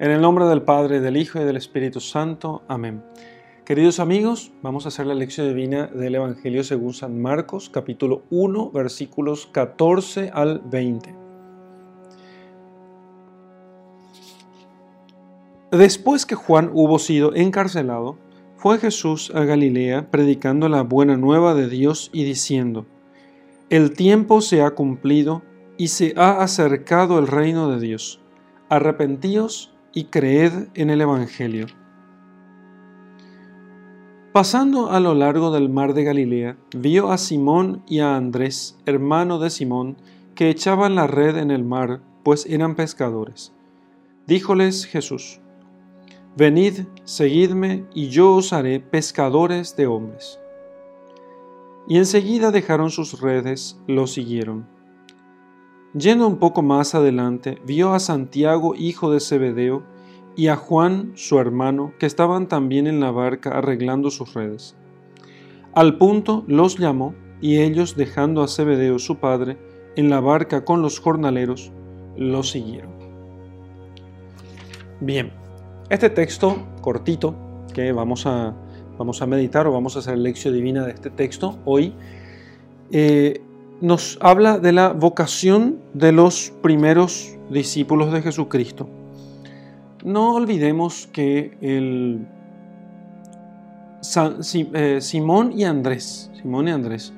En el nombre del Padre, del Hijo y del Espíritu Santo. Amén. Queridos amigos, vamos a hacer la lección divina del Evangelio según San Marcos, capítulo 1, versículos 14 al 20. Después que Juan hubo sido encarcelado, fue Jesús a Galilea predicando la buena nueva de Dios y diciendo, El tiempo se ha cumplido y se ha acercado el reino de Dios. Arrepentíos y creed en el Evangelio. Pasando a lo largo del mar de Galilea, vio a Simón y a Andrés, hermano de Simón, que echaban la red en el mar, pues eran pescadores. Díjoles Jesús, Venid, seguidme, y yo os haré pescadores de hombres. Y enseguida dejaron sus redes, lo siguieron. Yendo un poco más adelante, vio a Santiago, hijo de Zebedeo, y a Juan, su hermano, que estaban también en la barca arreglando sus redes. Al punto los llamó, y ellos, dejando a Zebedeo su padre, en la barca con los jornaleros, lo siguieron. Bien, este texto cortito que vamos a, vamos a meditar o vamos a hacer lección divina de este texto hoy, eh, nos habla de la vocación de los primeros discípulos de Jesucristo. No olvidemos que el eh, Simón y Andrés, Simón y Andrés,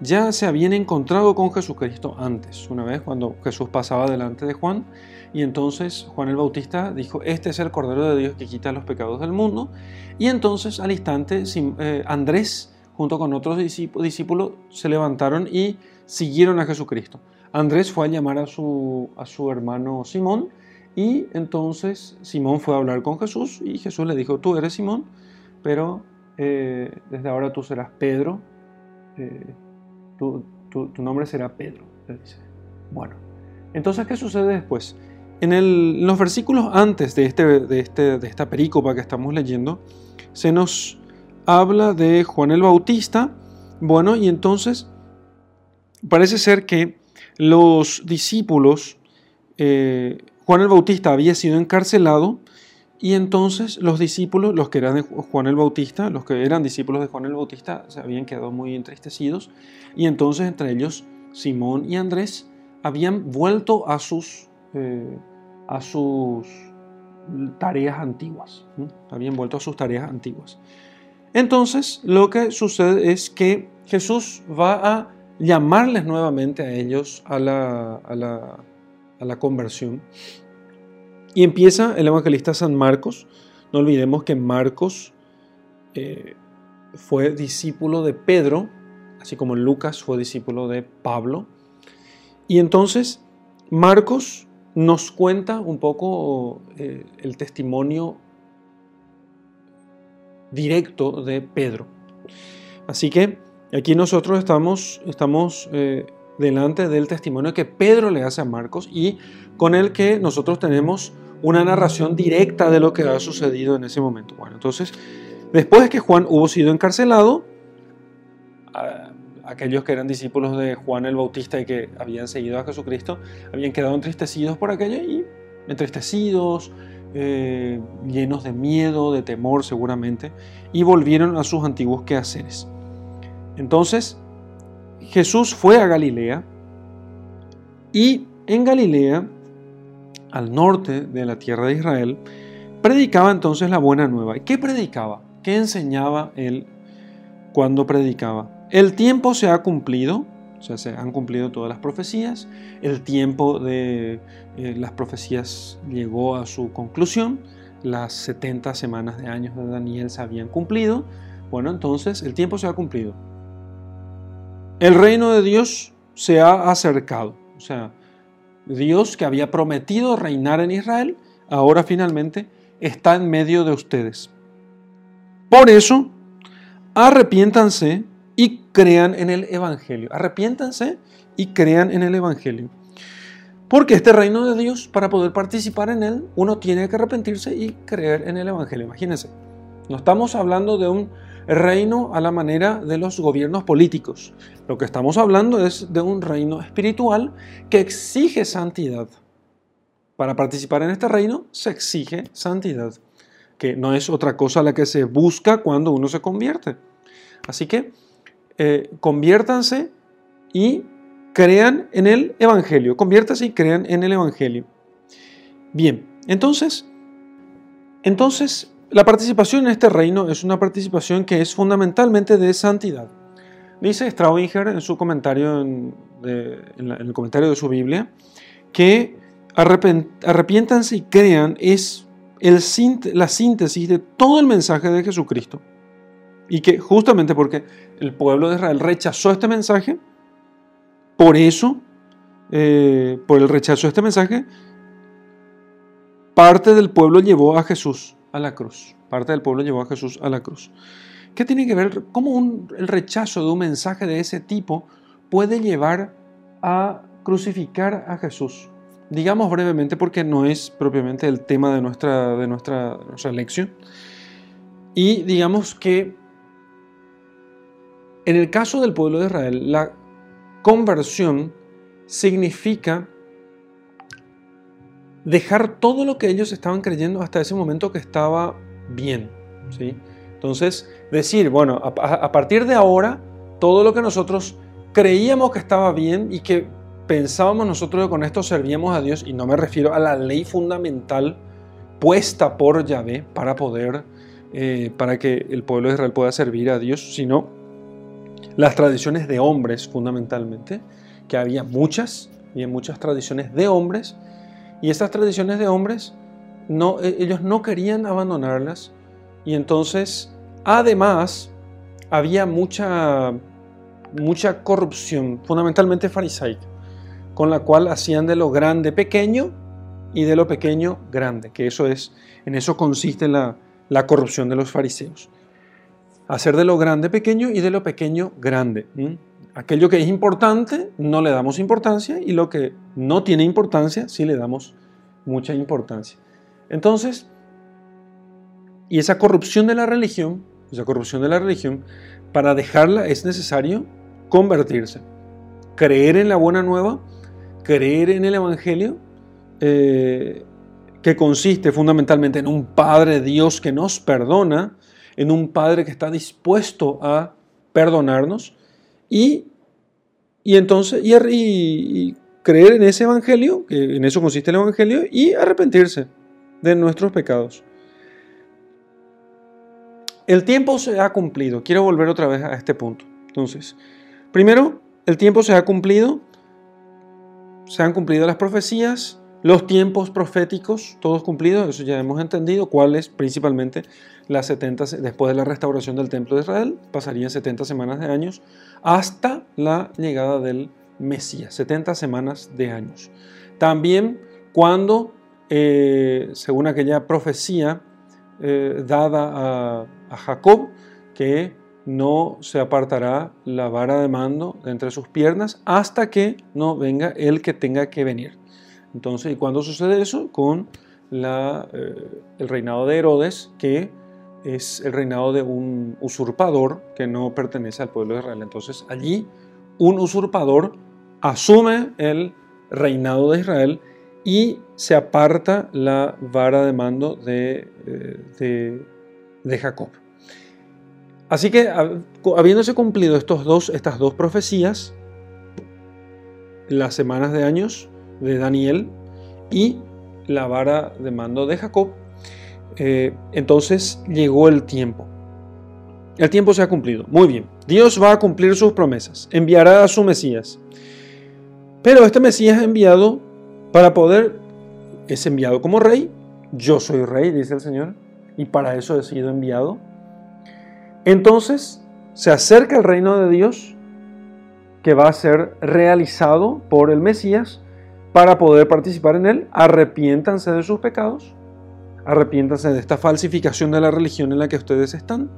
ya se habían encontrado con Jesucristo antes, una vez cuando Jesús pasaba delante de Juan, y entonces Juan el Bautista dijo, este es el Cordero de Dios que quita los pecados del mundo, y entonces al instante eh, Andrés junto con otros discípulos se levantaron y siguieron a Jesucristo. Andrés fue a llamar a su, a su hermano Simón y entonces Simón fue a hablar con Jesús y Jesús le dijo, tú eres Simón, pero eh, desde ahora tú serás Pedro, eh, tu, nombre será Pedro, Bueno, entonces, ¿qué sucede después? En, los versículos antes de, este, de, este, de esta perícopa que estamos leyendo, se nos habla de Juan el Bautista. Bueno, y entonces parece ser que los discípulos, eh, Juan el Bautista había sido encarcelado y entonces los discípulos, los que eran de Juan el Bautista, los que eran discípulos de Juan el Bautista, se habían quedado muy entristecidos y entonces entre ellos Simón y Andrés habían vuelto a sus, eh, a sus tareas antiguas, habían vuelto a sus tareas antiguas. Entonces lo que sucede es que Jesús va a llamarles nuevamente a ellos a la, a la, conversión. Y empieza el evangelista San Marcos. No olvidemos que Marcos eh, fue discípulo de Pedro, así como Lucas fue discípulo de Pablo. Y entonces Marcos nos cuenta un poco eh, el testimonio directo de Pedro. Así que aquí nosotros estamos, estamos eh, delante del testimonio que Pedro le hace a Marcos y con el que nosotros tenemos una narración directa de lo que ha sucedido en ese momento. Bueno, entonces, después de que Juan hubo sido encarcelado, aquellos que eran discípulos de Juan el Bautista y que habían seguido a Jesucristo, habían quedado entristecidos por aquello y entristecidos, eh, llenos de miedo, de temor seguramente, y volvieron a sus antiguos quehaceres. Entonces, Jesús fue a Galilea y en Galilea, al norte de la tierra de Israel, predicaba entonces la buena nueva. ¿Qué predicaba? ¿Qué enseñaba él cuando predicaba? El tiempo se ha cumplido, o sea, se han cumplido todas las profecías, el tiempo de eh, las profecías llegó a su conclusión, las 70 semanas de años de Daniel se habían cumplido, bueno, entonces el tiempo se ha cumplido. El reino de Dios se ha acercado, o sea, Dios que había prometido reinar en Israel, ahora finalmente está en medio de ustedes. Por eso, arrepiéntanse y crean en el Evangelio. Arrepiéntanse y crean en el Evangelio. Porque este reino de Dios, para poder participar en él, uno tiene que arrepentirse y creer en el Evangelio. Imagínense, no estamos hablando de un reino a la manera de los gobiernos políticos. Lo que estamos hablando es de un reino espiritual que exige santidad. para participar en este reino se exige santidad, que no es otra cosa la que se busca cuando uno se convierte. Así que eh, conviértanse y crean en el Evangelio. Conviértanse y crean en el Evangelio. Bien, entonces, entonces la participación en este reino es una participación que es fundamentalmente de santidad. Dice Straubinger en su comentario, en, el comentario de su Biblia, que arrepiéntanse y crean es la síntesis de todo el mensaje de Jesucristo. Y que justamente porque el pueblo de Israel rechazó este mensaje, por eso, eh, por el rechazo de este mensaje, parte del pueblo llevó a Jesús a la cruz. Parte del pueblo llevó a Jesús a la cruz. ¿Qué tiene que ver? ¿Cómo el rechazo de un mensaje de ese tipo puede llevar a crucificar a Jesús? Digamos brevemente porque no es propiamente el tema de nuestra, de nuestra, lección. Y digamos que en el caso del pueblo de Israel, la conversión significa dejar todo lo que ellos estaban creyendo hasta ese momento que estaba bien. ¿sí? Entonces, decir, bueno, a, partir de ahora, todo lo que nosotros creíamos que estaba bien y que pensábamos nosotros que con esto servíamos a Dios, y no me refiero a la ley fundamental puesta por Yahvé para poder, eh, para que el pueblo de Israel pueda servir a Dios, sino las tradiciones de hombres fundamentalmente, que había muchas, había muchas tradiciones de hombres, y estas tradiciones de hombres, e, ellos no querían abandonarlas, y entonces, además, había mucha, mucha corrupción, fundamentalmente farisaica, con la cual hacían de lo grande pequeño y de lo pequeño grande, que eso es, en eso consiste la, la corrupción de los fariseos. Hacer de lo grande pequeño y de lo pequeño grande. Aquello que es importante no le damos importancia y lo que no tiene importancia sí le damos mucha importancia. Entonces, y esa corrupción de la religión, esa corrupción de la religión, para dejarla es necesario convertirse, creer en la buena nueva, creer en el Evangelio, eh, que consiste fundamentalmente en un Padre Dios que nos perdona, en un Padre que está dispuesto a perdonarnos y, y entonces y, creer en ese Evangelio, que en eso consiste el Evangelio, y arrepentirse de nuestros pecados. El tiempo se ha cumplido. Quiero volver otra vez a este punto. Entonces, primero, el tiempo se ha cumplido. Se han cumplido las profecías, los tiempos proféticos, todos cumplidos. Eso ya hemos entendido. ¿Cuáles? Principalmente las 70, después de la restauración del templo de Israel, pasarían 70 semanas de años hasta la llegada del Mesías. 70 semanas de años. También cuando, eh, según aquella profecía eh, dada a a Jacob que no se apartará la vara de mando de entre sus piernas hasta que no venga el que tenga que venir. Entonces, ¿y cuándo sucede eso? Con eh, el reinado de Herodes, que es el reinado de un usurpador que no pertenece al pueblo de Israel. Entonces, allí un usurpador asume el reinado de Israel y se aparta la vara de mando de, eh, Jacob. Así que habiéndose cumplido estas dos profecías, las semanas de años de Daniel y la vara de mando de Jacob, eh, entonces llegó el tiempo. El tiempo se ha cumplido. Muy bien. Dios va a cumplir sus promesas. Enviará a su Mesías. Pero este Mesías enviado para poder, es enviado como rey. Yo soy rey, dice el Señor y para eso he sido enviado. Entonces se acerca el reino de Dios que va a ser realizado por el Mesías para poder participar en él. Arrepiéntanse de sus pecados, arrepiéntanse de esta falsificación de la religión en la que ustedes están,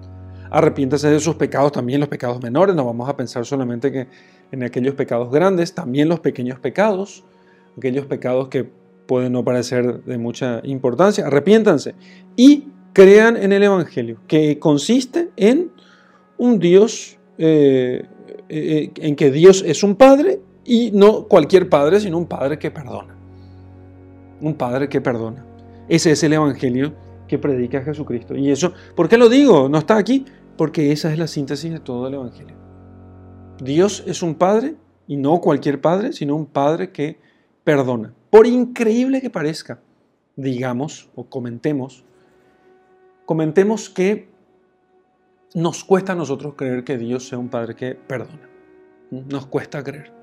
arrepiéntanse de sus pecados, también los pecados menores, no vamos a pensar solamente que en aquellos pecados grandes, también los pequeños pecados, aquellos pecados que pueden no parecer de mucha importancia, arrepiéntanse y crean en el Evangelio, que consiste en un Dios, eh, eh, en que Dios es un Padre y no cualquier Padre, sino un Padre que perdona. un Padre que perdona. Ese es el Evangelio que predica Jesucristo. Y eso, ¿por qué lo digo? No está aquí, porque esa es la síntesis de todo el Evangelio. Dios es un Padre, y no cualquier Padre, sino un Padre que perdona. Por increíble que parezca, digamos o comentemos, comentemos que nos cuesta a nosotros creer que Dios sea un Padre que perdona. Nos cuesta creer.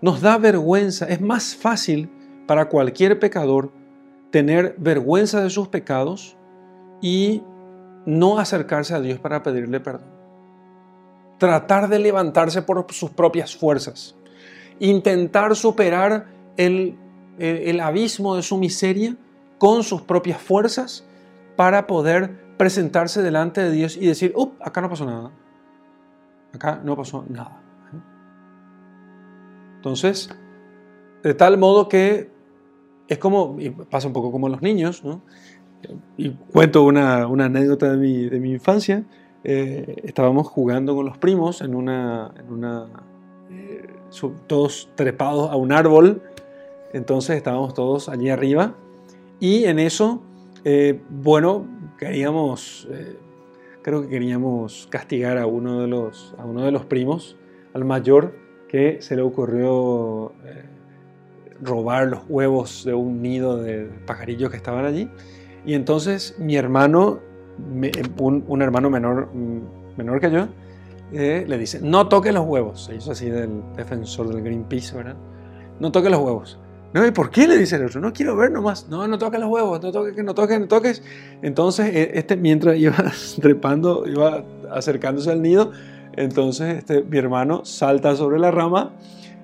Nos da vergüenza. Es más fácil para cualquier pecador tener vergüenza de sus pecados y no acercarse a Dios para pedirle perdón. Tratar de levantarse por sus propias fuerzas. Intentar superar el, el, abismo de su miseria con sus propias fuerzas para poder presentarse delante de Dios y decir, up, acá no pasó nada. Acá no pasó nada. Entonces, de tal modo que es como, y pasa un poco como los niños, ¿no? Y cuento una, anécdota de mi, de mi infancia. Eh, estábamos jugando con los primos en una, en una eh, todos trepados a un árbol. Entonces estábamos todos allí arriba. Y en eso, eh, bueno, queríamos, creo que queríamos castigar a uno de los, a uno de los primos, al mayor, que se le ocurrió robar los huevos de un nido de pajarillos que estaban allí. Y entonces mi hermano, un, hermano menor, menor que yo, eh, le dice, no toque los huevos. Se hizo así del defensor del Greenpeace, ¿verdad? No toque los huevos. No, ¿y por qué le dice el otro? No quiero ver nomás. No, no toques los huevos, no toques, no toques, no toques. Entonces, e, este mientras iba trepando, iba acercándose al nido, entonces este, mi hermano salta sobre la rama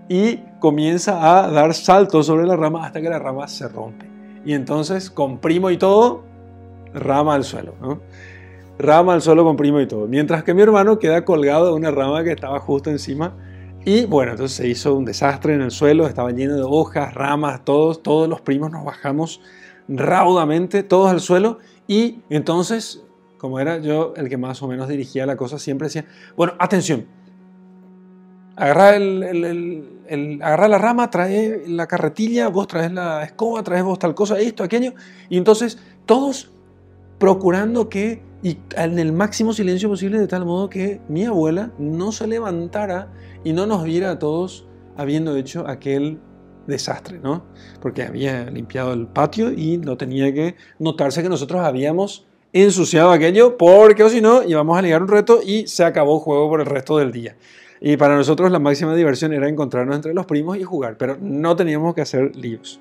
y comienza a dar saltos sobre la rama hasta que la rama se rompe. Y entonces comprimo y todo, rama al suelo. Rama al suelo, comprimo y todo. Mientras que mi hermano queda colgado de una rama que estaba justo encima. Y bueno, entonces se hizo un desastre en el suelo, estaba lleno de hojas, ramas, todos, todos los primos nos bajamos raudamente, todos al suelo. Y entonces, como era yo el que más o menos dirigía la cosa, siempre decía, bueno, atención, agarra, el, la rama, trae la carretilla, vos traes la escoba, traes vos tal cosa, esto, aquello. Y entonces todos procurando que, y en el máximo silencio posible, de tal modo que mi abuela no se levantara y no nos viera a todos habiendo hecho aquel desastre, ¿no? Porque había limpiado el patio y no tenía que notarse que nosotros habíamos ensuciado aquello, porque o si no íbamos a ligar un reto y se acabó el juego por el resto del día. Y para nosotros la máxima diversión era encontrarnos entre los primos y jugar, pero no teníamos que hacer líos.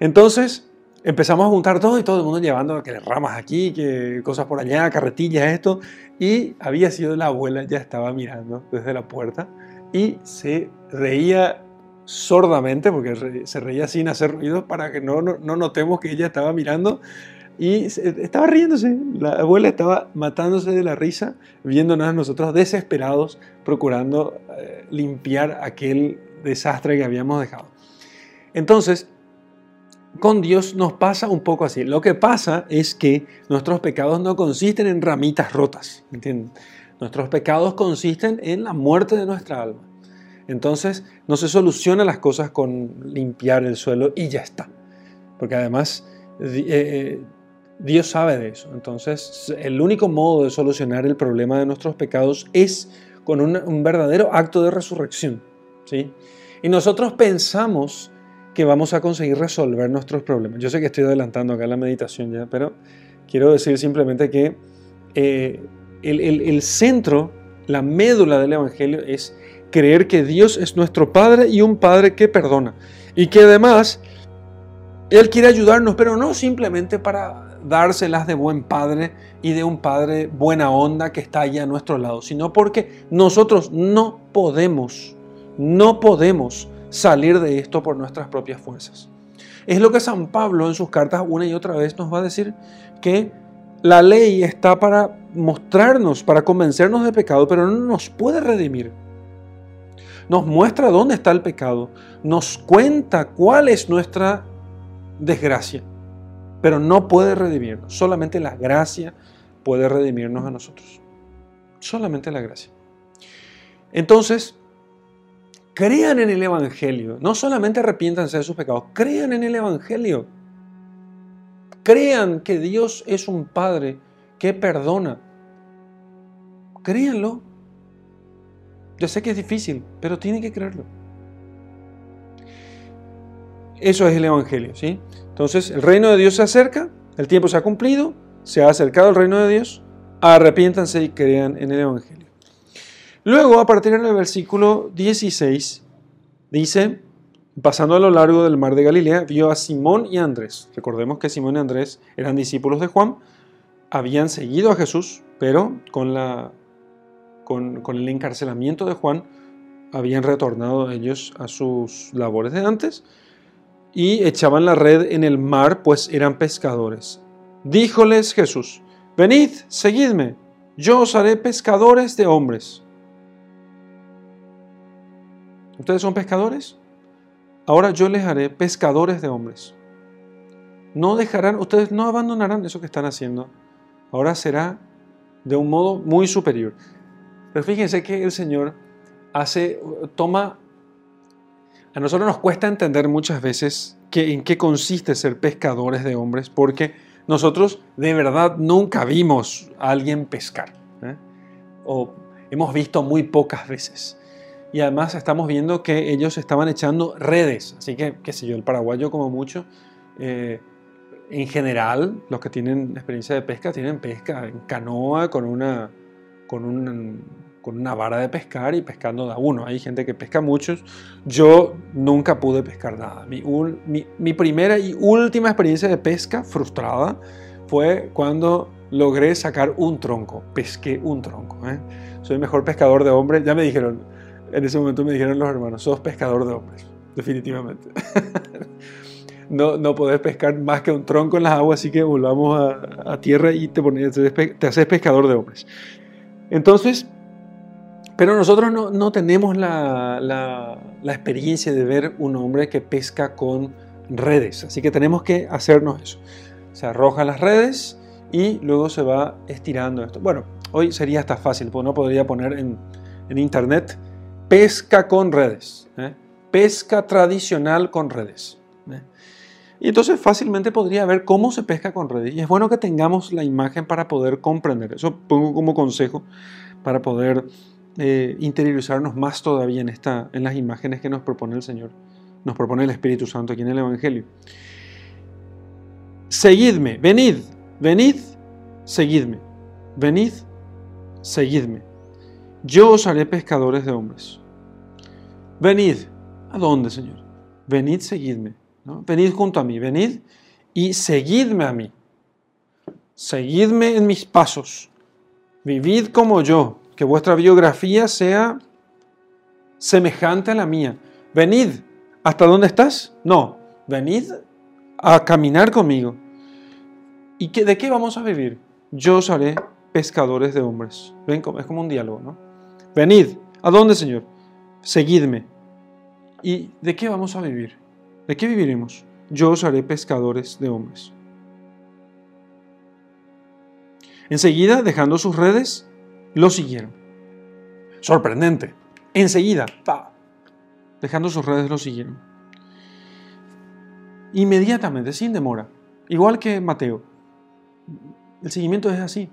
Entonces empezamos a juntar todo y todo el mundo llevando que ramas aquí, que cosas por allá, carretillas, esto. Y había sido la abuela, ya estaba mirando desde la puerta y se reía sordamente, porque se reía sin hacer ruido para que no, no, no notemos que ella estaba mirando y estaba riéndose, la abuela estaba matándose de la risa, viéndonos a nosotros desesperados, procurando eh, limpiar aquel desastre que habíamos dejado. Entonces, con Dios nos pasa un poco así. Lo que pasa es que nuestros pecados no consisten en ramitas rotas, ¿entienden? Nuestros pecados consisten en la muerte de nuestra alma. Entonces, no se solucionan las cosas con limpiar el suelo y ya está. Porque además, eh, eh, Dios sabe de eso. Entonces, el único modo de solucionar el problema de nuestros pecados es con un, verdadero acto de resurrección. ¿sí? Y nosotros pensamos que vamos a conseguir resolver nuestros problemas. Yo sé que estoy adelantando acá la meditación ya, pero quiero decir simplemente que eh, el, el centro, la médula del Evangelio es creer que Dios es nuestro Padre y un Padre que perdona. Y que además Él quiere ayudarnos, pero no simplemente para dárselas de buen padre y de un padre buena onda que está allá a nuestro lado, sino porque nosotros no podemos, no podemos salir de esto por nuestras propias fuerzas. Es lo que San Pablo en sus cartas una y otra vez nos va a decir que la ley está para mostrarnos, para convencernos de pecado, pero no nos puede redimir. Nos muestra dónde está el pecado, nos cuenta cuál es nuestra desgracia pero no puede redimirnos. Solamente la gracia puede redimirnos a nosotros. Solamente la gracia. Entonces, crean en el Evangelio. No solamente arrepiéntanse de sus pecados, crean en el Evangelio. Crean que Dios es un Padre que perdona. Créanlo. Yo sé que es difícil, pero tienen que creerlo. Eso es el Evangelio, ¿sí? Entonces, el reino de Dios se acerca, el tiempo se ha cumplido, se ha acercado el reino de Dios, arrepiéntanse y crean en el Evangelio. Luego, a partir del versículo 16, dice, pasando a lo largo del mar de Galilea, vio a Simón y Andrés. Recordemos que Simón y Andrés eran discípulos de Juan, habían seguido a Jesús, pero con, la, con, con el encarcelamiento de Juan habían retornado ellos a sus labores de antes y echaban la red en el mar, pues eran pescadores. Díjoles Jesús, venid, seguidme, yo os haré pescadores de hombres. ¿Ustedes son pescadores? Ahora yo les haré pescadores de hombres. No dejarán, ustedes no abandonarán eso que están haciendo. Ahora será de un modo muy superior. Pero fíjense que el Señor hace, toma a nosotros nos cuesta entender muchas veces en qué consiste ser pescadores de hombres, porque nosotros de verdad nunca vimos a alguien pescar, ¿eh? o hemos visto muy pocas veces. Y además estamos viendo que ellos estaban echando redes, así que, qué sé yo, el paraguayo como mucho, eh, en general, los que tienen experiencia de pesca tienen pesca en canoa con una, con un con una vara de pescar y pescando da uno. Hay gente que pesca muchos. Yo nunca pude pescar nada. Mi, primera y última experiencia de pesca frustrada fue cuando logré sacar un tronco. Pesqué un tronco. ¿eh? Soy mejor pescador de hombres. Ya me dijeron, en ese momento me dijeron los hermanos, sos pescador de hombres. Definitivamente. no, no podés pescar más que un tronco en las aguas, así que volvamos a, tierra y te, pones, te haces pescador de hombres. Entonces, pero nosotros no, tenemos la, experiencia de ver un hombre que pesca con redes, así que tenemos que hacernos eso. Se arroja las redes y luego se va estirando esto. Bueno, hoy sería hasta fácil, porque no podría poner en, internet pesca con redes, ¿eh? pesca tradicional con redes. ¿eh? Y entonces fácilmente podría ver cómo se pesca con redes. Y es bueno que tengamos la imagen para poder comprender. Eso pongo como consejo para poder eh, interiorizarnos más todavía en, esta, en las imágenes que nos propone el Señor, nos propone el Espíritu Santo aquí en el Evangelio. Seguidme, venid, venid, seguidme, venid, seguidme. Yo os haré pescadores de hombres. Venid, ¿a dónde, Señor? Venid, seguidme. Venid junto a mí, venid y seguidme a mí. Seguidme en mis pasos. Vivid como yo, que vuestra biografía sea semejante a la mía. Venid, ¿hasta dónde estás? No, venid a caminar conmigo. ¿Y qué, de qué vamos a vivir? Yo os haré pescadores de hombres. Ven, es como un diálogo, ¿no? Venid, ¿a dónde, Señor? Seguidme. ¿Y de qué vamos a vivir? ¿De qué viviremos? Yo os haré pescadores de hombres. Enseguida, dejando sus redes, lo siguieron. Sorprendente. Enseguida, dejando sus redes, lo siguieron. Inmediatamente, sin demora. Igual que Mateo. El seguimiento es así.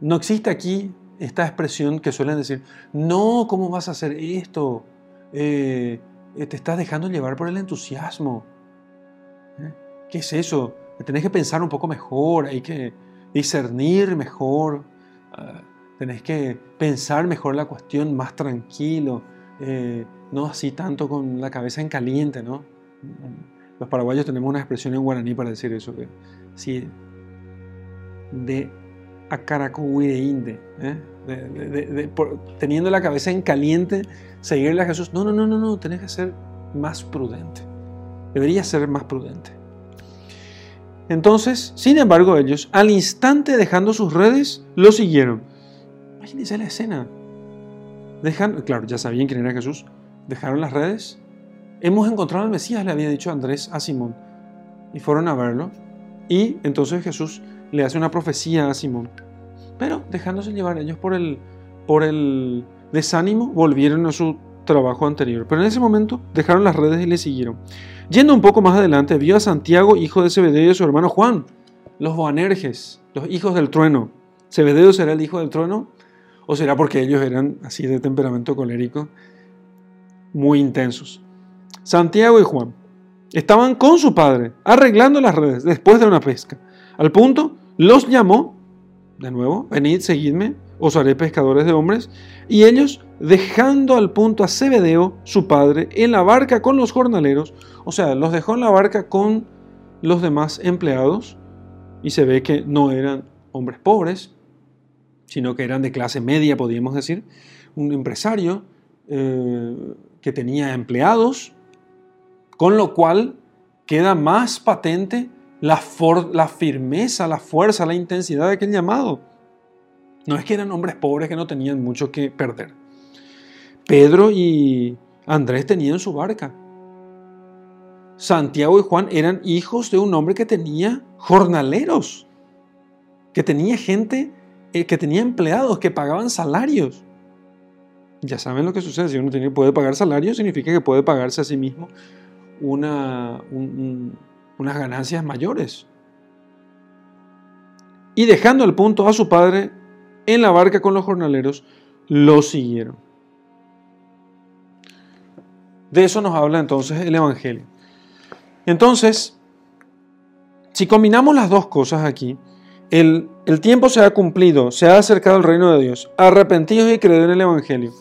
No existe aquí esta expresión que suelen decir, no, ¿cómo vas a hacer esto? Eh, te estás dejando llevar por el entusiasmo. ¿Eh? ¿Qué es eso? Tenés que pensar un poco mejor, hay que discernir mejor. Ah, tenés que pensar mejor la cuestión más tranquilo, eh, no así tanto con la cabeza en caliente, ¿no? Los paraguayos tenemos una expresión en guaraní para decir eso, que sí, de acaracuireinde, ¿eh? de, teniendo la cabeza en caliente, seguirle a Jesús. No, no, no, no, no, tenés que ser más prudente. Debería ser más prudente. Entonces, sin embargo, ellos, al instante dejando sus redes, lo siguieron. Imagínense la escena. Dejan, claro, ya sabían quién era Jesús. Dejaron las redes. Hemos encontrado al Mesías, le había dicho Andrés a Simón. Y fueron a verlo. Y entonces Jesús le hace una profecía a Simón. Pero dejándose llevar ellos por el, por el desánimo, volvieron a su trabajo anterior. Pero en ese momento dejaron las redes y le siguieron. Yendo un poco más adelante, vio a Santiago, hijo de Zebedeo, y a su hermano Juan, los Boanerges, los hijos del trueno. ¿Zebedeo será el hijo del trueno? ¿O será porque ellos eran así de temperamento colérico? Muy intensos. Santiago y Juan estaban con su padre, arreglando las redes después de una pesca. Al punto, los llamó, de nuevo, venid, seguidme, os haré pescadores de hombres. Y ellos, dejando al punto a Zebedeo, su padre, en la barca con los jornaleros, o sea, los dejó en la barca con los demás empleados, y se ve que no eran hombres pobres, sino que eran de clase media, podríamos decir, un empresario eh, que tenía empleados, con lo cual queda más patente la, la firmeza, la fuerza, la intensidad de aquel llamado. No es que eran hombres pobres que no tenían mucho que perder. Pedro y Andrés tenían su barca. Santiago y Juan eran hijos de un hombre que tenía jornaleros, que tenía gente, eh, que tenía empleados, que pagaban salarios. Ya saben lo que sucede, si uno tiene, puede pagar salarios, significa que puede pagarse a sí mismo una, unas ganancias mayores. Y dejando al punto a su padre en la barca con los jornaleros, lo siguieron. De eso nos habla entonces el Evangelio. Entonces, si combinamos las dos cosas aquí, el, tiempo se ha cumplido, se ha acercado el reino de Dios, arrepentidos y creed en el Evangelio.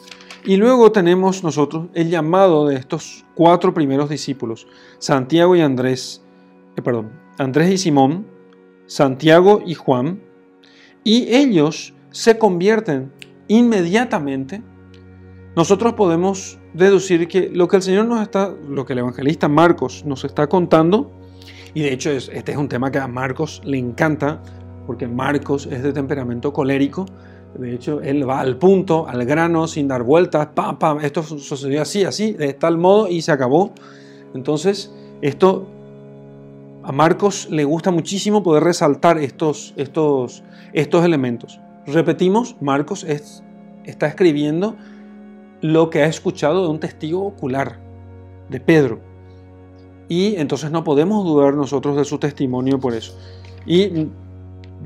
Y luego tenemos nosotros el llamado de estos cuatro primeros discípulos, Santiago y Andrés, eh, perdón, Andrés y Simón, Santiago y Juan, y ellos se convierten inmediatamente. Nosotros podemos deducir que lo que el Señor nos está, lo que el evangelista Marcos nos está contando, y de hecho este es un tema que a Marcos le encanta, porque Marcos es de temperamento colérico, de hecho él va al punto, al grano, sin dar vueltas, pam, pam, esto sucedió así, así, de tal modo y se acabó. Entonces, esto a Marcos le gusta muchísimo poder resaltar estos, estos, estos elementos. Repetimos, Marcos está escribiendo lo que ha escuchado de un testigo ocular, de Pedro. Y entonces no podemos dudar nosotros de su testimonio por eso. Y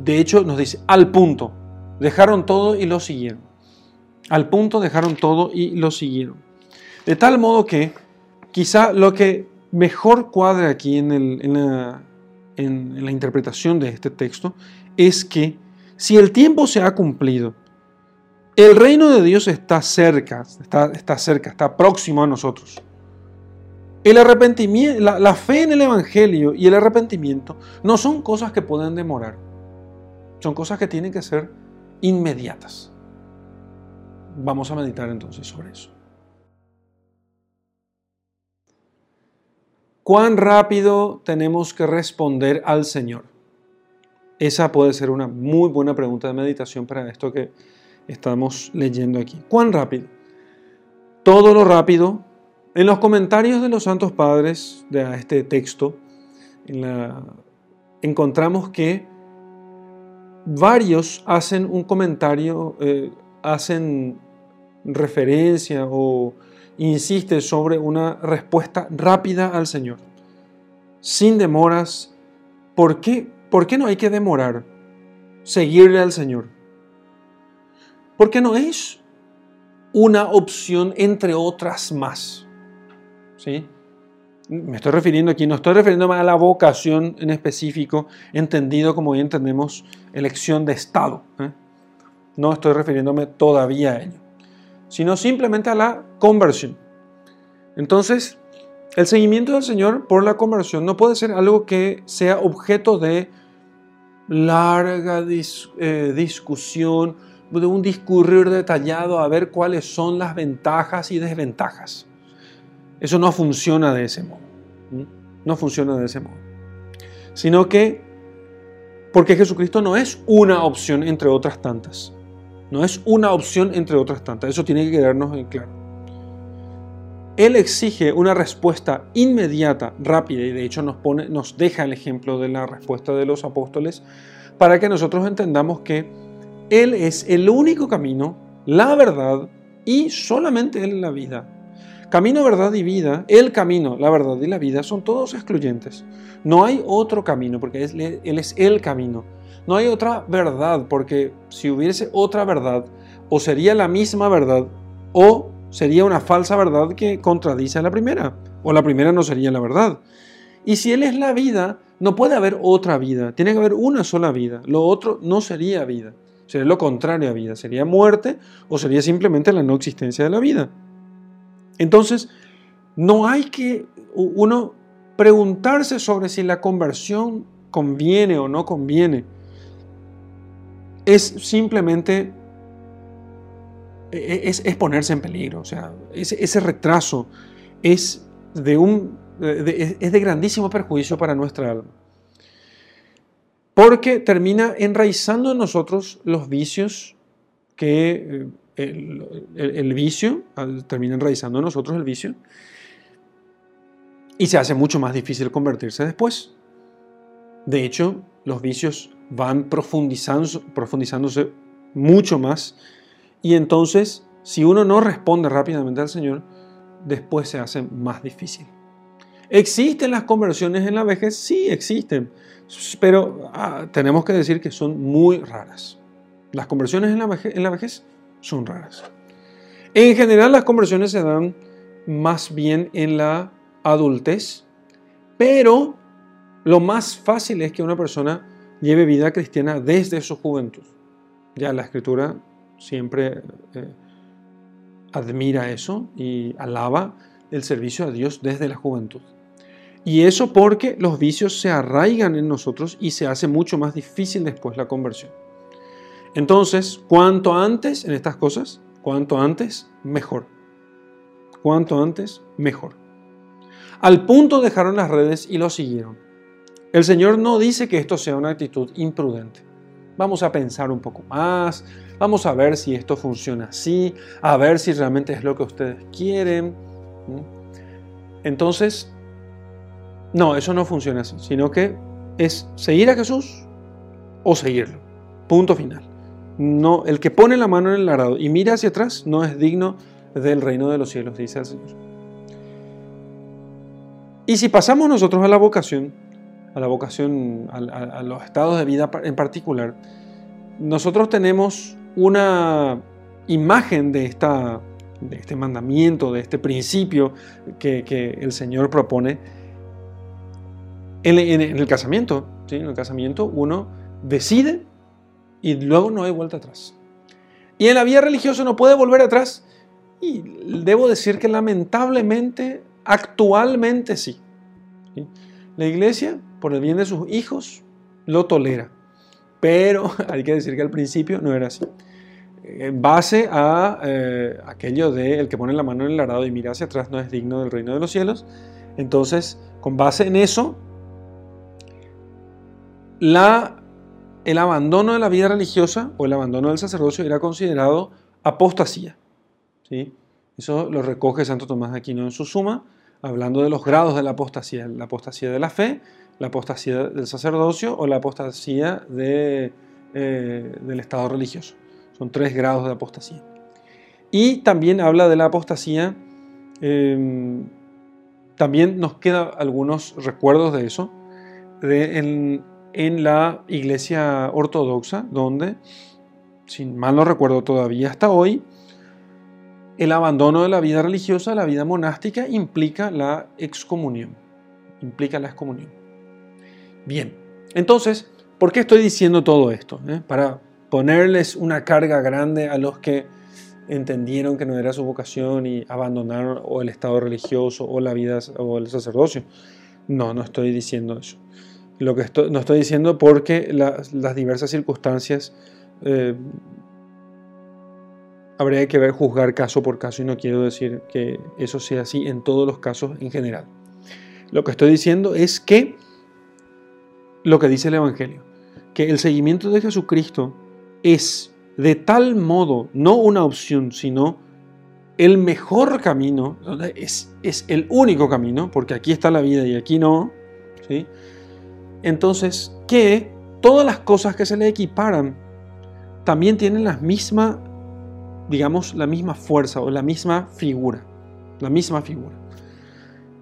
de hecho nos dice, al punto, dejaron todo y lo siguieron. Al punto dejaron todo y lo siguieron. De tal modo que quizá lo que mejor cuadra aquí en, la interpretación de este texto es que si el tiempo se ha cumplido el reino de Dios está cerca, está, está cerca, está próximo a nosotros. El arrepentimiento, la, la, fe en el Evangelio y el arrepentimiento no son cosas que pueden demorar. Son cosas que tienen que ser inmediatas. Vamos a meditar entonces sobre eso. ¿Cuán rápido tenemos que responder al Señor? Esa puede ser una muy buena pregunta de meditación para esto que estamos leyendo aquí. ¿Cuán rápido? Todo lo rápido. En los comentarios de los santos padres de este texto, encontramos que varios hacen un comentario, eh, hacen referencia o insisten sobre una respuesta rápida al Señor, sin demoras. ¿Por qué? ¿Por qué no hay que demorar seguirle al Señor? porque no es una opción entre otras más. ¿Sí? Me estoy refiriendo aquí, no estoy refiriéndome a la vocación en específico, entendido como hoy entendemos elección de Estado. ¿eh? No estoy refiriéndome todavía a ello, sino simplemente a la conversión. Entonces, el seguimiento del Señor por la conversión no puede ser algo que sea objeto de larga eh, discusión, de un discurrir detallado a ver cuáles son las ventajas y desventajas. Eso no funciona de ese modo. No funciona de ese modo. Sino que, porque Jesucristo no es una opción entre otras tantas. No es una opción entre otras tantas. Eso tiene que quedarnos en claro. Él exige una respuesta inmediata, rápida, y de hecho nos, pone, nos deja el ejemplo de la respuesta de los apóstoles para que nosotros entendamos que él es el único camino, la verdad y solamente Él la vida. Camino, verdad y vida, el camino, la verdad y la vida son todos excluyentes. No hay otro camino porque Él es el camino. No hay otra verdad porque si hubiese otra verdad, o sería la misma verdad o sería una falsa verdad que contradice a la primera, o la primera no sería la verdad. Y si Él es la vida, no puede haber otra vida, tiene que haber una sola vida, lo otro no sería vida, sería lo contrario a vida, sería muerte o sería simplemente la no existencia de la vida. Entonces, no hay que uno preguntarse sobre si la conversión conviene o no conviene. Es simplemente e, e, es, ponerse en peligro. O sea, ese, retraso es de, un, es de grandísimo perjuicio para nuestra alma. Porque termina enraizando en nosotros los vicios que eh, el, vicio, termina enraizando en nosotros el vicio, y se hace mucho más difícil convertirse después. De hecho, los vicios van profundizando, profundizándose mucho más y entonces, si uno no responde rápidamente al Señor, después se hace más difícil. ¿Existen las conversiones en la vejez? Sí, existen, pero ah, tenemos que decir que son muy raras. Las conversiones en la, vejez, en la vejez son raras. En general las conversiones se dan más bien en la adultez, pero lo más fácil es que una persona lleve vida cristiana desde su juventud. Ya la escritura siempre eh, admira eso y alaba el servicio a Dios desde la juventud. Y eso porque los vicios se arraigan en nosotros y se hace mucho más difícil después la conversión. Entonces, cuanto antes en estas cosas, cuanto antes, mejor. Cuanto antes, mejor. Al punto dejaron las redes y lo siguieron. El Señor no dice que esto sea una actitud imprudente. Vamos a pensar un poco más, vamos a ver si esto funciona así, a ver si realmente es lo que ustedes quieren. Entonces, no, eso no funciona así, sino que es seguir a Jesús o seguirlo. Punto final. No, el que pone la mano en el arado y mira hacia atrás no es digno del reino de los cielos, dice el Señor. Y si pasamos nosotros a la vocación, a la vocación, a, los estados de vida en particular, nosotros tenemos una imagen de, esta, de este mandamiento, de este principio que, el Señor propone en, el casamiento. ¿sí? En el casamiento uno decide y luego no hay vuelta atrás. Y en la vida religiosa no puede volver atrás. Y debo decir que lamentablemente, actualmente sí. La iglesia por el bien de sus hijos, lo tolera. Pero hay que decir que al principio no era así. En base a eh, aquello de el que pone la mano en el arado y mira hacia atrás no es digno del reino de los cielos. Entonces, con base en eso, la, el abandono de la vida religiosa o el abandono del sacerdocio era considerado apostasía. ¿sí? Eso lo recoge Santo Tomás de Aquino en su suma, hablando de los grados de la apostasía. La apostasía de la fe, la apostasía del sacerdocio o la apostasía eh, del estado religioso. Son tres grados de apostasía. Y también habla de la apostasía, em, también nos quedan algunos recuerdos de eso, de en, la iglesia ortodoxa, donde, sin mal no recuerdo todavía hasta hoy, el abandono de la vida religiosa, la vida monástica, implica la excomunión. Implica la excomunión. Bien, entonces, ¿por qué estoy diciendo todo esto? Eh? Para ponerles una carga grande a los que entendieron que no era su vocación y abandonaron o el estado religioso o la vida o el sacerdocio. No, no estoy diciendo eso. Lo que estoy, no estoy diciendo porque las diversas circunstancias eh, habría que ver, juzgar caso por caso y no quiero decir que eso sea así en todos los casos en general. Lo que estoy diciendo es que lo que dice el Evangelio, que el seguimiento de Jesucristo es de tal modo no una opción, sino el mejor camino, es, es el único camino, porque aquí está la vida y aquí no, ¿sí? Entonces que todas las cosas que se le equiparan también tienen la misma, digamos, la misma fuerza o la misma figura. la misma figura.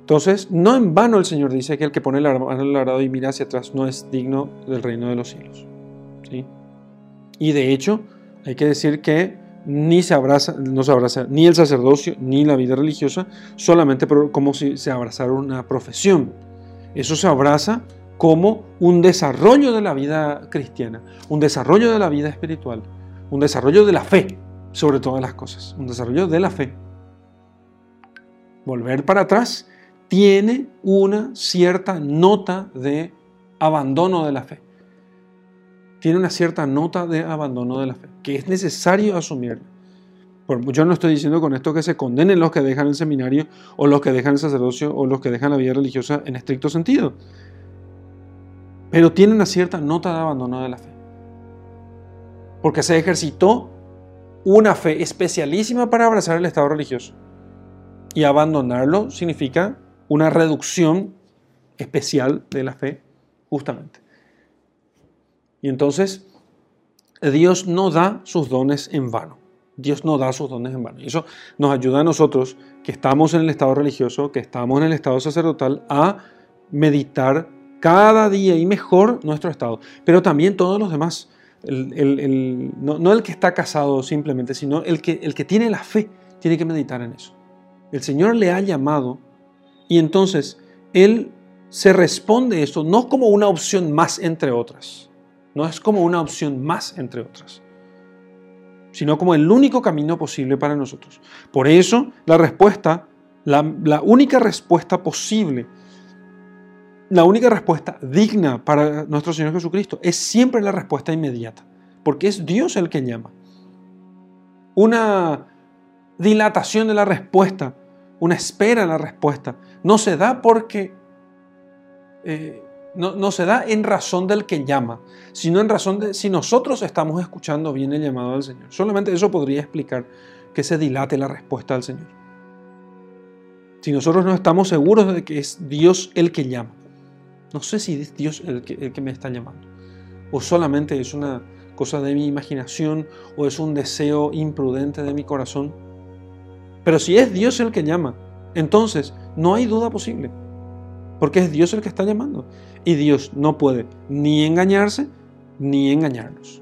Entonces, no en vano el Señor dice que el que pone la mano el arado y mira hacia atrás no es digno del reino de los cielos. ¿sí? Y de hecho, hay que decir que ni se abraza, no se abraza ni el sacerdocio ni la vida religiosa, solamente como si se abrazara una profesión. Eso se abraza como un desarrollo de la vida cristiana, un desarrollo de la vida espiritual, un desarrollo de la fe, sobre todas las cosas, un desarrollo de la fe. Volver para atrás tiene una cierta nota de abandono de la fe. Tiene una cierta nota de abandono de la fe, que es necesario asumirla. Yo no estoy diciendo con esto que se condenen los que dejan el seminario o los que dejan el sacerdocio o los que dejan la vida religiosa en estricto sentido. Pero tiene una cierta nota de abandono de la fe. Porque se ejercitó una fe especialísima para abrazar el estado religioso. Y abandonarlo significa una reducción especial de la fe, justamente. Y entonces, Dios no da sus dones en vano. Dios no da sus dones en vano. Y eso nos ayuda a nosotros, que estamos en el estado religioso, que estamos en el estado sacerdotal, a meditar cada día y mejor nuestro estado. Pero también todos los demás. no, el que está casado simplemente, sino el que, el que tiene la fe, tiene que meditar en eso. El Señor le ha llamado y entonces Él se responde esto no como una opción más entre otras, no es como una opción más entre otras, sino como el único camino posible para nosotros. Por eso la respuesta, la, la única respuesta posible, la única respuesta digna para nuestro Señor Jesucristo es siempre la respuesta inmediata, porque es Dios el que llama. Una dilatación de la respuesta una espera en la respuesta. No se da porque, eh, no, se da en razón del que llama, sino en razón de si nosotros estamos escuchando bien el llamado del Señor. Solamente eso podría explicar que se dilate la respuesta del Señor. Si nosotros no estamos seguros de que es Dios el que llama. No sé si es Dios el que, me está llamando. O solamente es una cosa de mi imaginación o es un deseo imprudente de mi corazón. Pero si es Dios el que llama, entonces no hay duda posible. Porque es Dios el que está llamando. Y Dios no puede ni engañarse ni engañarnos.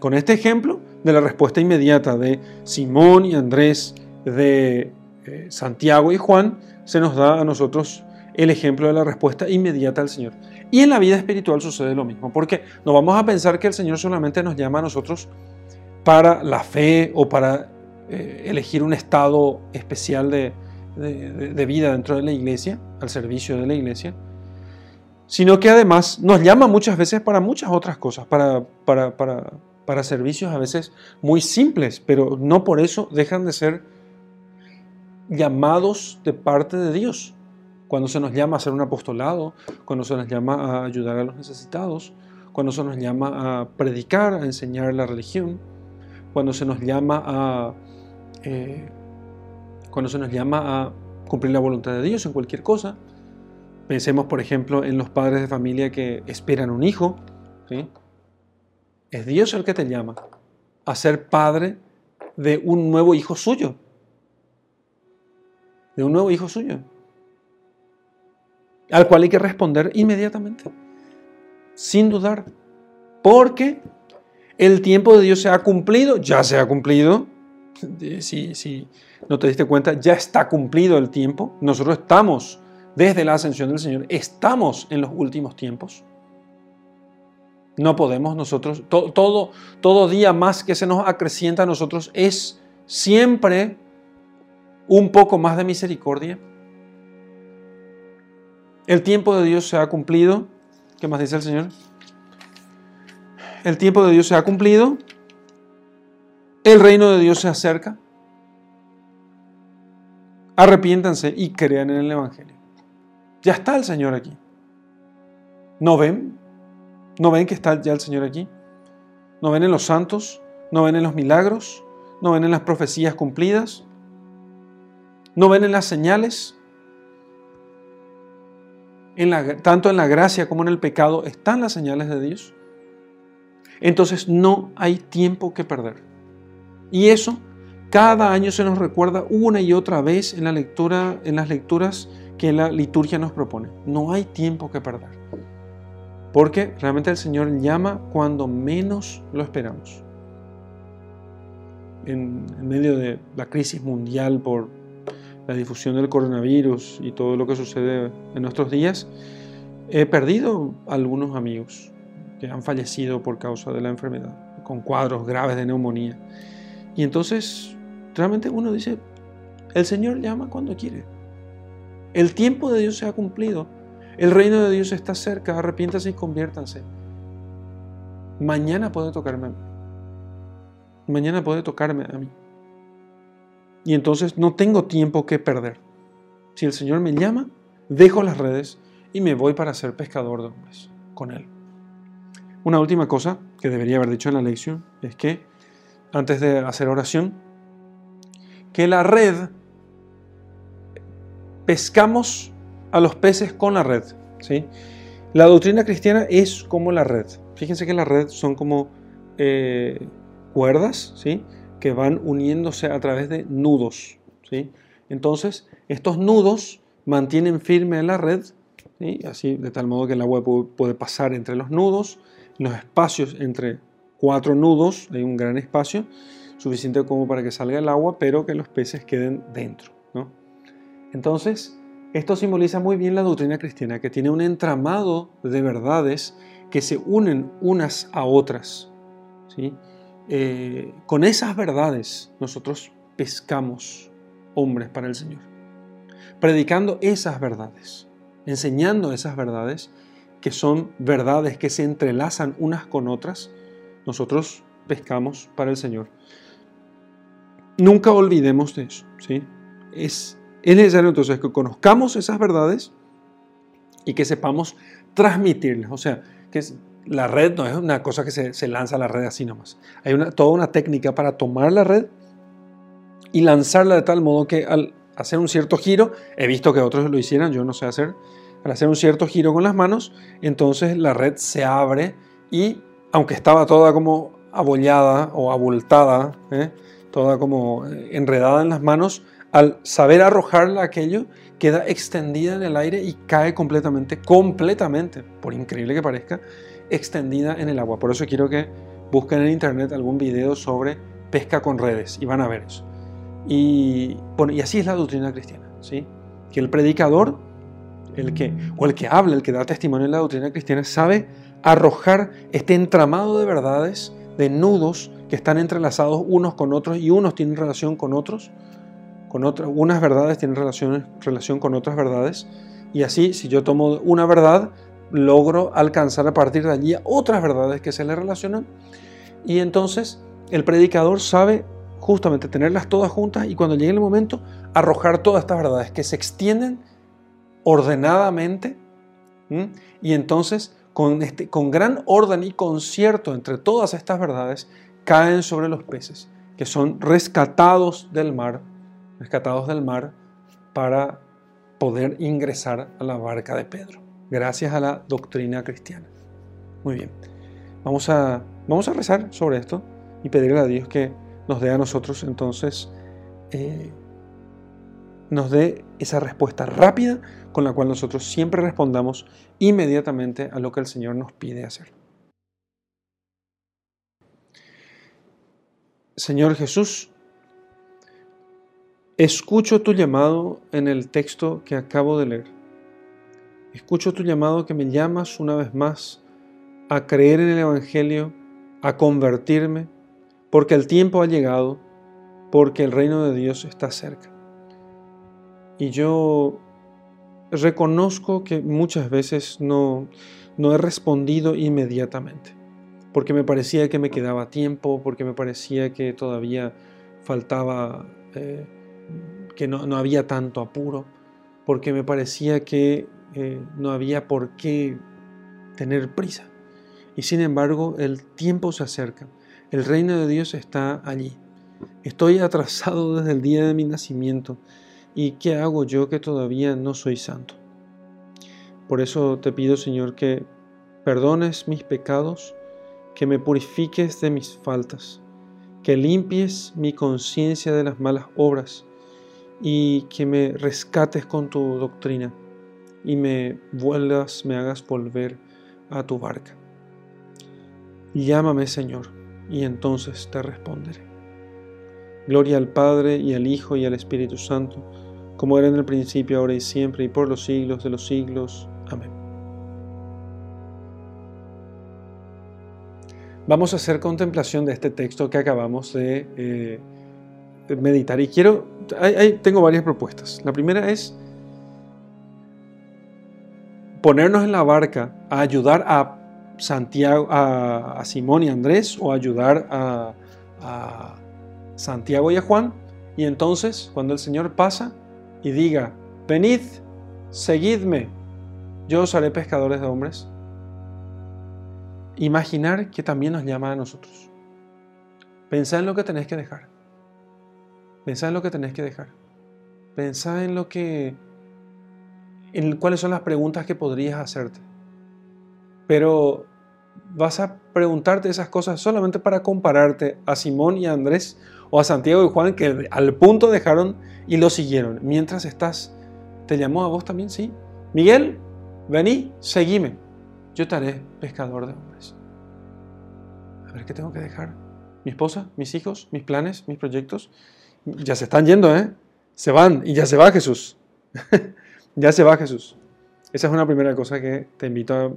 Con este ejemplo de la respuesta inmediata de Simón y Andrés, de eh, Santiago y Juan, se nos da a nosotros el ejemplo de la respuesta inmediata al Señor. Y en la vida espiritual sucede lo mismo, porque no vamos a pensar que el Señor solamente nos llama a nosotros para la fe o para eh, elegir un estado especial de, vida dentro de la iglesia, al servicio de la iglesia, sino que además nos llama muchas veces para muchas otras cosas, para, servicios a veces muy simples, pero no por eso dejan de ser llamados de parte de Dios. Cuando se nos llama a hacer un apostolado, cuando se nos llama a ayudar a los necesitados, cuando se nos llama a predicar, a enseñar la religión, cuando se nos llama a eh, cuando se nos llama a cumplir la voluntad de Dios en cualquier cosa. Pensemos, por ejemplo, en los padres de familia que esperan un hijo. Es Dios el que te llama a ser padre de un nuevo hijo suyo. De un nuevo hijo suyo. Al cual hay que responder inmediatamente. Sin dudar. Porque el tiempo de Dios se ha cumplido, ya se ha cumplido si, si no te diste cuenta, ya está cumplido el tiempo. Nosotros estamos, desde la ascensión del Señor, estamos en los últimos tiempos. No podemos nosotros, todo, todo día más que se nos acrecienta a nosotros es siempre un poco más de misericordia. El tiempo de Dios se ha cumplido. ¿Qué más dice el Señor? El tiempo de Dios se ha cumplido el reino de Dios se acerca. Arrepiéntanse y crean en el Evangelio. Ya está el Señor aquí. ¿No ven? ¿No ven que está ya el Señor aquí? ¿No ven en los santos? ¿No ven en los milagros? ¿No ven en las profecías cumplidas? ¿No ven en las señales? Tanto en la gracia como en el pecado están las señales de Dios. Entonces no hay tiempo que perder. Y eso Cada año se nos recuerda una y otra vez en, las lecturas que la liturgia nos propone. No hay tiempo que perder. Porque realmente el Señor llama cuando menos lo esperamos. En medio de la crisis mundial por la difusión del coronavirus y todo lo que sucede en nuestros días, he perdido algunos amigos que han fallecido por causa de la enfermedad, con cuadros graves de neumonía. Y entonces realmente uno dice, el Señor llama cuando quiere. El tiempo de Dios se ha cumplido. El reino de Dios está cerca. Arrepiéntanse y conviértanse. Mañana puede tocarme a mí. Mañana puede tocarme a mí. Y entonces no tengo tiempo que perder. Si el Señor me llama, dejo las redes y me voy para ser pescador de hombres con Él. Una última cosa que debería haber dicho en la lección es que antes de hacer oración, que la red, pescamos a los peces con la red. ¿sí? La doctrina cristiana es como la red. Fíjense que la red son como eh, cuerdas ¿sí? Que van uniéndose a través de nudos. ¿sí? Entonces, estos nudos mantienen firme la red, así de tal modo que el agua puede pasar entre los nudos, los espacios entre cuatro nudos, hay un gran espacio, suficiente como para que salga el agua, pero que los peces queden dentro. ¿no? Entonces, esto simboliza muy bien la doctrina cristiana, que tiene un entramado de verdades que se unen unas a otras. ¿sí? Eh, con esas verdades nosotros pescamos hombres para el Señor, predicando esas verdades, enseñando esas verdades, que son verdades que se entrelazan unas con otras, nosotros pescamos para el Señor. Nunca olvidemos de eso. ¿sí? Es, es necesario entonces que conozcamos esas verdades y que sepamos transmitirlas. O sea, que la red no es una cosa que se, lanza a la red así nomás. Hay una, toda una técnica para tomar la red y lanzarla de tal modo que al hacer un cierto giro, he visto que otros lo hicieran, yo no sé hacer, al hacer un cierto giro con las manos, entonces la red se abre y aunque estaba toda como abollada o abultada, ¿eh? toda como eh, enredada en las manos, al saber arrojarla aquello, queda extendida en el aire y cae completamente, completamente, por increíble que parezca, extendida en el agua. Por eso quiero que busquen en internet algún video sobre pesca con redes y van a ver eso. Y, bueno, y así es la doctrina cristiana, ¿sí? Que el predicador, el que, o el que habla, el que da testimonio en la doctrina cristiana, sabe arrojar este entramado de verdades, de nudos que están entrelazados unos con otros y unos tienen relación con otros, con otras, unas verdades tienen relación, relación con otras verdades, y así si yo tomo una verdad, logro alcanzar a partir de allí otras verdades que se le relacionan, y entonces el predicador sabe justamente tenerlas todas juntas y cuando llegue el momento arrojar todas estas verdades que se extienden ordenadamente, y entonces con, este, con gran orden y concierto entre todas estas verdades, caen sobre los peces, que son rescatados del mar, rescatados del mar para poder ingresar a la barca de Pedro, gracias a la doctrina cristiana. Muy bien, vamos a, vamos a rezar sobre esto y pedirle a Dios que nos dé a nosotros entonces, eh, nos dé esa respuesta rápida con la cual nosotros siempre respondamos inmediatamente a lo que el Señor nos pide hacer. Señor Jesús, escucho tu llamado en el texto que acabo de leer. Escucho tu llamado que me llamas una vez más a creer en el Evangelio, a convertirme, porque el tiempo ha llegado, porque el reino de Dios está cerca. Y yo reconozco que muchas veces no, no he respondido inmediatamente porque me parecía que me quedaba tiempo, porque me parecía que todavía faltaba, eh, que no, había tanto apuro, porque me parecía que eh, no había por qué tener prisa. Y sin embargo, el tiempo se acerca, el reino de Dios está allí. Estoy atrasado desde el día de mi nacimiento. ¿Y qué hago yo que todavía no soy santo? Por eso te pido, Señor, que perdones mis pecados, que me purifiques de mis faltas que limpies mi conciencia de las malas obras y que me rescates con tu doctrina y me vuelvas, me hagas volver a tu barca. Llámame, Señor, y entonces te responderé. Gloria al Padre y al Hijo y al Espíritu Santo, como era en el principio, ahora y siempre, y por los siglos de los siglos. Amén. Vamos a hacer contemplación de este texto que acabamos de eh, meditar. Y quiero, tengo varias propuestas. La primera es ponernos en la barca a ayudar a Santiago, a, Simón y Andrés o ayudar a, a Santiago y a Juan. Y entonces, cuando el Señor pasa y diga, venid, seguidme, yo os haré pescadores de hombres. Imaginar que también nos llama a nosotros. Pensá en lo que tenés que dejar. Pensá en lo que tenés que dejar. Pensá en lo que en cuáles son las preguntas que podrías hacerte. Pero vas a preguntarte esas cosas solamente para compararte a Simón y Andrés o a Santiago y Juan que al punto dejaron y lo siguieron. Mientras estás, ¿te llamó a vos también? Sí. Miguel, vení, seguime. Yo te haré pescador de hombres. A ver qué tengo que dejar. Mi esposa, mis hijos, mis planes, mis proyectos. Ya se están yendo, ¿eh? Se van y ya se va Jesús. Ya se va Jesús. Esa es una primera cosa que te invito a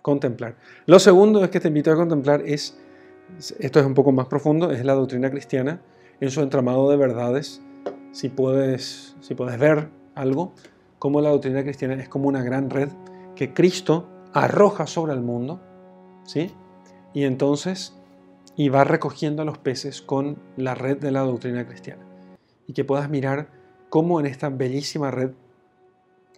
contemplar. Lo segundo es que te invito a contemplar es, esto es un poco más profundo, es la doctrina cristiana en su entramado de verdades. Si puedes, si puedes ver algo, como la doctrina cristiana es como una gran red que Cristo arroja sobre el mundo, ¿sí? Y entonces, y va recogiendo a los peces con la red de la doctrina cristiana. Y que puedas mirar cómo en esta bellísima red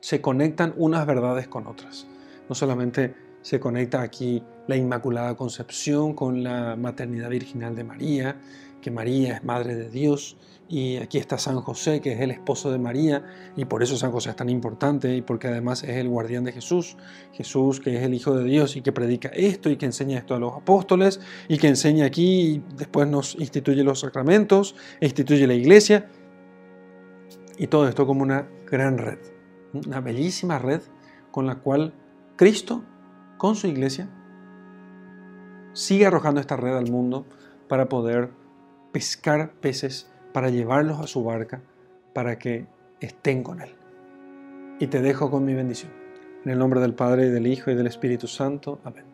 se conectan unas verdades con otras. No solamente se conecta aquí la Inmaculada Concepción con la maternidad virginal de María, que María es Madre de Dios, y aquí está San José, que es el esposo de María, y por eso San José es tan importante, y porque además es el guardián de Jesús, Jesús que es el Hijo de Dios y que predica esto y que enseña esto a los apóstoles, y que enseña aquí, y después nos instituye los sacramentos, e instituye la iglesia, y todo esto como una gran red una bellísima red con la cual Cristo, con su iglesia, sigue arrojando esta red al mundo para poder pescar peces, para llevarlos a su barca, para que estén con Él. Y te dejo con mi bendición. En el nombre del Padre, y del Hijo, y del Espíritu Santo. Amén.